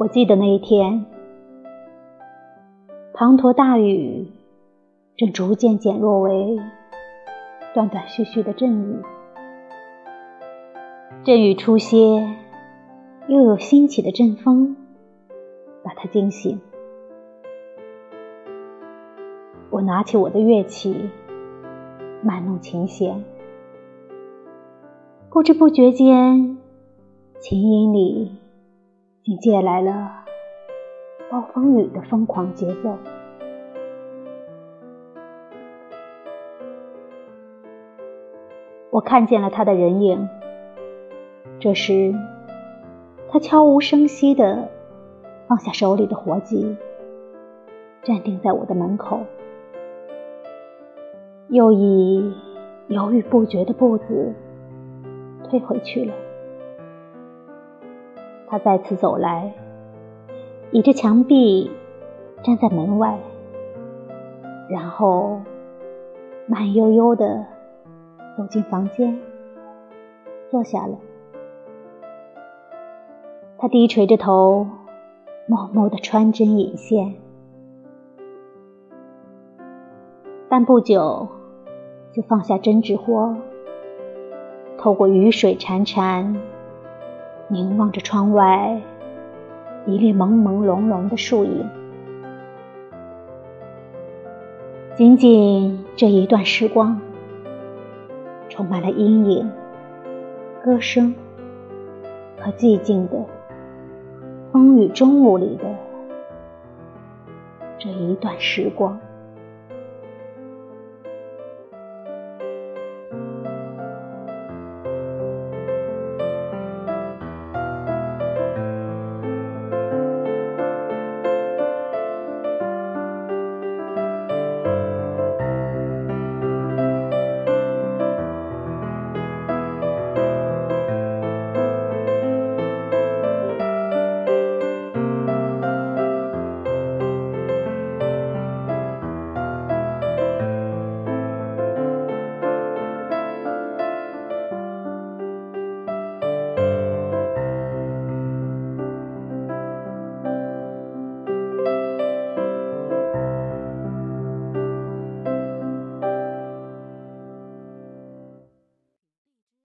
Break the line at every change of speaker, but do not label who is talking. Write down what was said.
我记得那一天，滂沱大雨正逐渐减弱为断断续续的阵雨，阵雨初歇，又有兴起的阵风把他惊醒。我拿起我的乐器，慢弄琴弦，不知不觉间，琴音里。竟借来了暴风雨的疯狂节奏。我看见了他的人影。这时，他悄无声息地放下手里的活计，站定在我的门口，又以犹豫不决的步子退回去了。他再次走来，倚着墙壁站在门外，然后慢悠悠地走进房间，坐下了。他低垂着头，默默地穿针引线，但不久就放下针织活，透过雨水潺潺。凝望着窗外一列朦朦胧胧的树影，仅仅这一段时光，充满了阴影、歌声和寂静的风雨中午里的这一段时光。